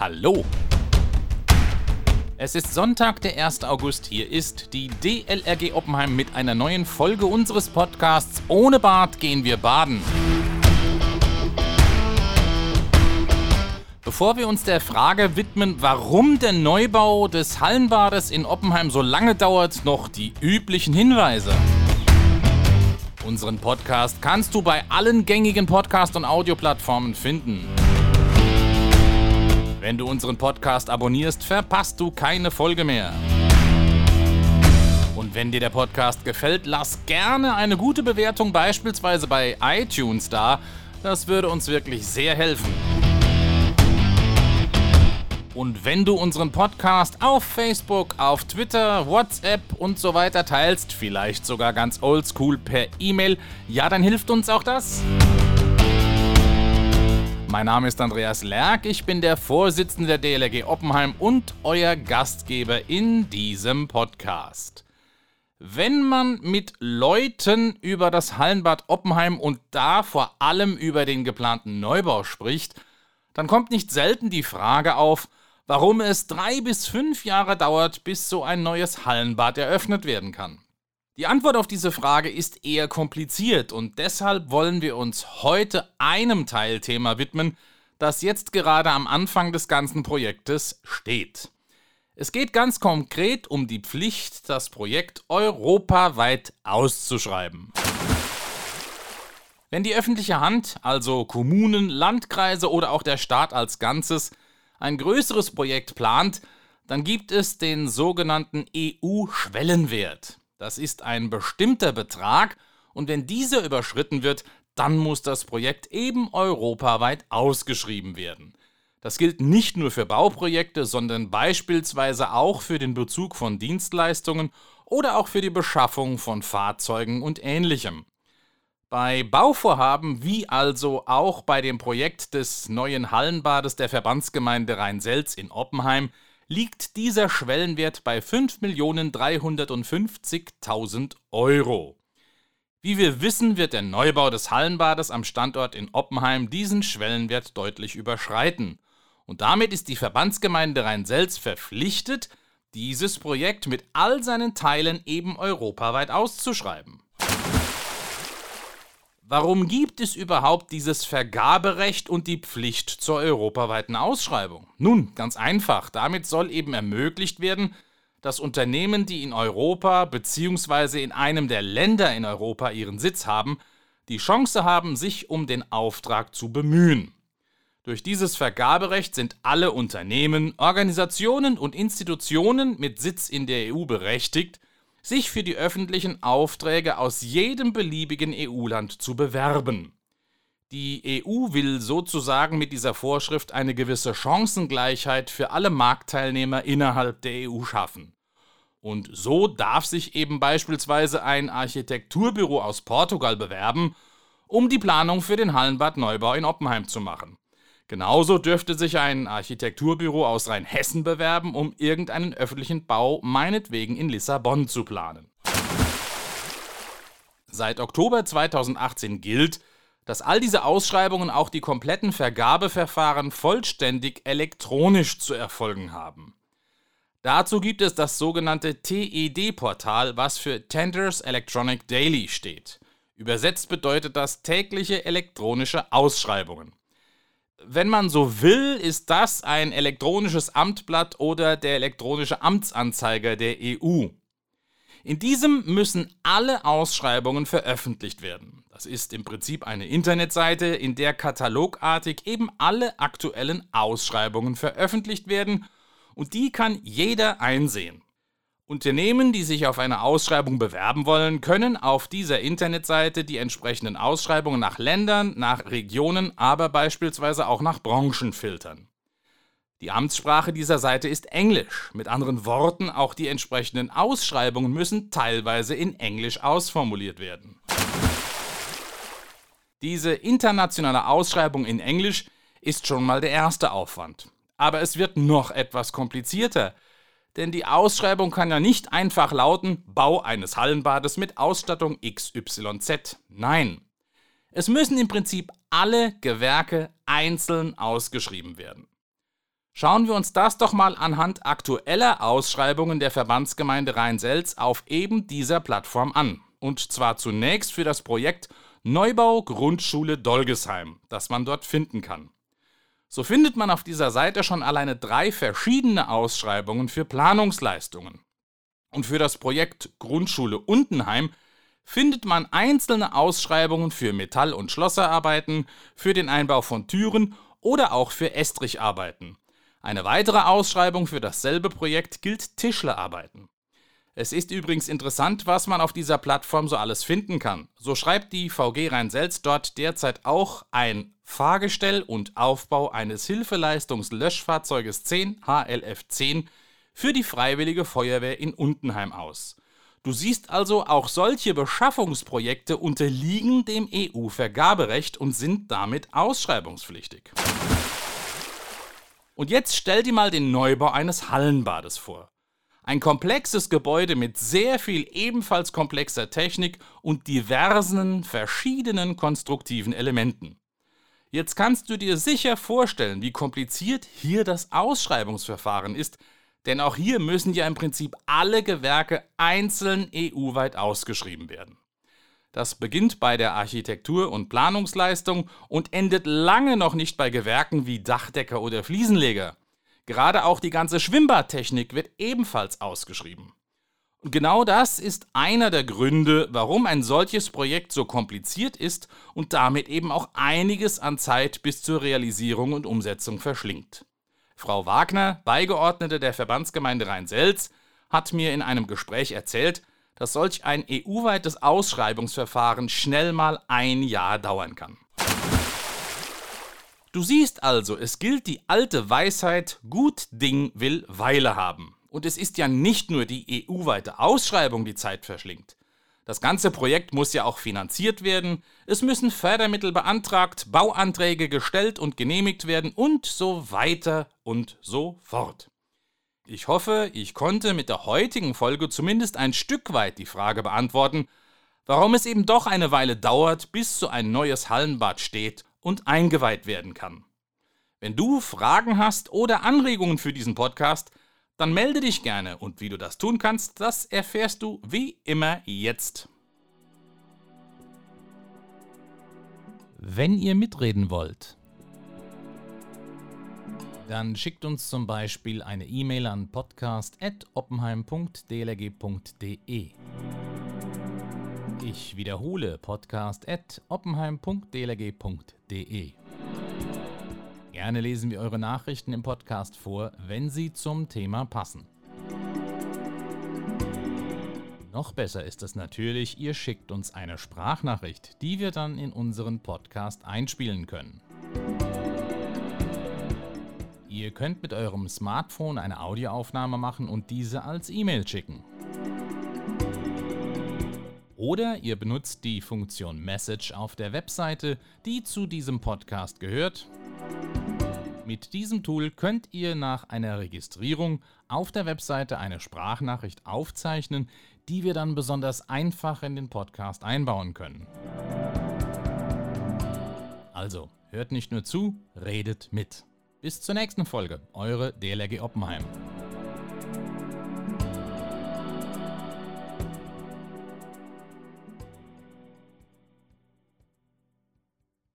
Hallo! Es ist Sonntag, der 1. August. Hier ist die DLRG Oppenheim mit einer neuen Folge unseres Podcasts Ohne Bad gehen wir baden. Bevor wir uns der Frage widmen, warum der Neubau des Hallenbades in Oppenheim so lange dauert, noch die üblichen Hinweise. Unseren Podcast kannst du bei allen gängigen Podcast- und Audioplattformen finden. Wenn du unseren Podcast abonnierst, verpasst du keine Folge mehr. Und wenn dir der Podcast gefällt, lass gerne eine gute Bewertung beispielsweise bei iTunes da. Das würde uns wirklich sehr helfen. Und wenn du unseren Podcast auf Facebook, auf Twitter, WhatsApp und so weiter teilst, vielleicht sogar ganz oldschool per E-Mail, ja, dann hilft uns auch das. Mein Name ist Andreas Lerck, ich bin der Vorsitzende der DLRG Oppenheim und euer Gastgeber in diesem Podcast. Wenn man mit Leuten über das Hallenbad Oppenheim und da vor allem über den geplanten Neubau spricht, dann kommt nicht selten die Frage auf, warum es drei bis fünf Jahre dauert, bis so ein neues Hallenbad eröffnet werden kann. Die Antwort auf diese Frage ist eher kompliziert und deshalb wollen wir uns heute einem Teilthema widmen, das jetzt gerade am Anfang des ganzen Projektes steht. Es geht ganz konkret um die Pflicht, das Projekt europaweit auszuschreiben. Wenn die öffentliche Hand, also Kommunen, Landkreise oder auch der Staat als Ganzes, ein größeres Projekt plant, dann gibt es den sogenannten EU-Schwellenwert. Das ist ein bestimmter Betrag und wenn dieser überschritten wird, dann muss das Projekt eben europaweit ausgeschrieben werden. Das gilt nicht nur für Bauprojekte, sondern beispielsweise auch für den Bezug von Dienstleistungen oder auch für die Beschaffung von Fahrzeugen und ähnlichem. Bei Bauvorhaben wie also auch bei dem Projekt des neuen Hallenbades der Verbandsgemeinde Rhein-Selz in Oppenheim liegt dieser Schwellenwert bei 5.350.000 Euro. Wie wir wissen, wird der Neubau des Hallenbades am Standort in Oppenheim diesen Schwellenwert deutlich überschreiten. Und damit ist die Verbandsgemeinde Rhein-Selz verpflichtet, dieses Projekt mit all seinen Teilen eben europaweit auszuschreiben. Warum gibt es überhaupt dieses Vergaberecht und die Pflicht zur europaweiten Ausschreibung? Nun, ganz einfach. Damit soll eben ermöglicht werden, dass Unternehmen, die in Europa bzw. in einem der Länder in Europa ihren Sitz haben, die Chance haben, sich um den Auftrag zu bemühen. Durch dieses Vergaberecht sind alle Unternehmen, Organisationen und Institutionen mit Sitz in der EU berechtigt, sich für die öffentlichen Aufträge aus jedem beliebigen EU-Land zu bewerben. Die EU will sozusagen mit dieser Vorschrift eine gewisse Chancengleichheit für alle Marktteilnehmer innerhalb der EU schaffen. Und so darf sich eben beispielsweise ein Architekturbüro aus Portugal bewerben, um die Planung für den Hallenbad Neubau in Oppenheim zu machen. Genauso dürfte sich ein Architekturbüro aus Rheinhessen bewerben, um irgendeinen öffentlichen Bau meinetwegen in Lissabon zu planen. Seit Oktober 2018 gilt, dass all diese Ausschreibungen auch die kompletten Vergabeverfahren vollständig elektronisch zu erfolgen haben. Dazu gibt es das sogenannte TED-Portal, was für Tenders Electronic Daily steht. Übersetzt bedeutet das tägliche elektronische Ausschreibungen wenn man so will, ist das ein elektronisches Amtblatt oder der elektronische Amtsanzeiger der EU. In diesem müssen alle Ausschreibungen veröffentlicht werden. Das ist im Prinzip eine Internetseite, in der katalogartig eben alle aktuellen Ausschreibungen veröffentlicht werden und die kann jeder einsehen. Unternehmen, die sich auf eine Ausschreibung bewerben wollen, können auf dieser Internetseite die entsprechenden Ausschreibungen nach Ländern, nach Regionen, aber beispielsweise auch nach Branchen filtern. Die Amtssprache dieser Seite ist Englisch. Mit anderen Worten, auch die entsprechenden Ausschreibungen müssen teilweise in Englisch ausformuliert werden. Diese internationale Ausschreibung in Englisch ist schon mal der erste Aufwand. Aber es wird noch etwas komplizierter, denn die Ausschreibung kann ja nicht einfach lauten Bau eines Hallenbades mit Ausstattung XYZ. Nein. Es müssen im Prinzip alle Gewerke einzeln ausgeschrieben werden. Schauen wir uns das doch mal anhand aktueller Ausschreibungen der Verbandsgemeinde Rhein-Selz auf eben dieser Plattform an. Und zwar zunächst für das Projekt Neubau Grundschule Dolgesheim, das man dort finden kann. So findet man auf dieser Seite schon alleine drei verschiedene Ausschreibungen für Planungsleistungen. Und für das Projekt Grundschule Untenheim findet man einzelne Ausschreibungen für Metall- und Schlosserarbeiten, für den Einbau von Türen oder auch für Estricharbeiten. Eine weitere Ausschreibung für dasselbe Projekt gilt Tischlerarbeiten. Es ist übrigens interessant, was man auf dieser Plattform so alles finden kann. So schreibt die VG Rhein-Selz dort derzeit auch ein Fahrgestell und Aufbau eines Hilfeleistungslöschfahrzeuges 10 HLF 10 für die Freiwillige Feuerwehr in Untenheim aus. Du siehst also, auch solche Beschaffungsprojekte unterliegen dem EU-Vergaberecht und sind damit ausschreibungspflichtig. Und jetzt stell dir mal den Neubau eines Hallenbades vor. Ein komplexes Gebäude mit sehr viel ebenfalls komplexer Technik und diversen verschiedenen konstruktiven Elementen. Jetzt kannst du dir sicher vorstellen, wie kompliziert hier das Ausschreibungsverfahren ist, denn auch hier müssen ja im Prinzip alle Gewerke einzeln EU-weit ausgeschrieben werden. Das beginnt bei der Architektur- und Planungsleistung und endet lange noch nicht bei Gewerken wie Dachdecker oder Fliesenleger. Gerade auch die ganze Schwimmbadtechnik wird ebenfalls ausgeschrieben. Und genau das ist einer der Gründe, warum ein solches Projekt so kompliziert ist und damit eben auch einiges an Zeit bis zur Realisierung und Umsetzung verschlingt. Frau Wagner, Beigeordnete der Verbandsgemeinde Rhein-Selz, hat mir in einem Gespräch erzählt, dass solch ein EU-weites Ausschreibungsverfahren schnell mal ein Jahr dauern kann. Du siehst also, es gilt die alte Weisheit, gut Ding will Weile haben. Und es ist ja nicht nur die EU-weite Ausschreibung, die Zeit verschlingt. Das ganze Projekt muss ja auch finanziert werden, es müssen Fördermittel beantragt, Bauanträge gestellt und genehmigt werden und so weiter und so fort. Ich hoffe, ich konnte mit der heutigen Folge zumindest ein Stück weit die Frage beantworten, warum es eben doch eine Weile dauert, bis so ein neues Hallenbad steht und eingeweiht werden kann. Wenn du Fragen hast oder Anregungen für diesen Podcast, dann melde dich gerne und wie du das tun kannst, das erfährst du wie immer jetzt. Wenn ihr mitreden wollt, dann schickt uns zum Beispiel eine E-Mail an podcast.oppenheim.dlg.de. Ich wiederhole podcast.oppenheim.dlg.de. Gerne lesen wir eure Nachrichten im Podcast vor, wenn sie zum Thema passen. Noch besser ist es natürlich, ihr schickt uns eine Sprachnachricht, die wir dann in unseren Podcast einspielen können. Ihr könnt mit eurem Smartphone eine Audioaufnahme machen und diese als E-Mail schicken. Oder ihr benutzt die Funktion Message auf der Webseite, die zu diesem Podcast gehört. Mit diesem Tool könnt ihr nach einer Registrierung auf der Webseite eine Sprachnachricht aufzeichnen, die wir dann besonders einfach in den Podcast einbauen können. Also, hört nicht nur zu, redet mit. Bis zur nächsten Folge, eure DLRG Oppenheim.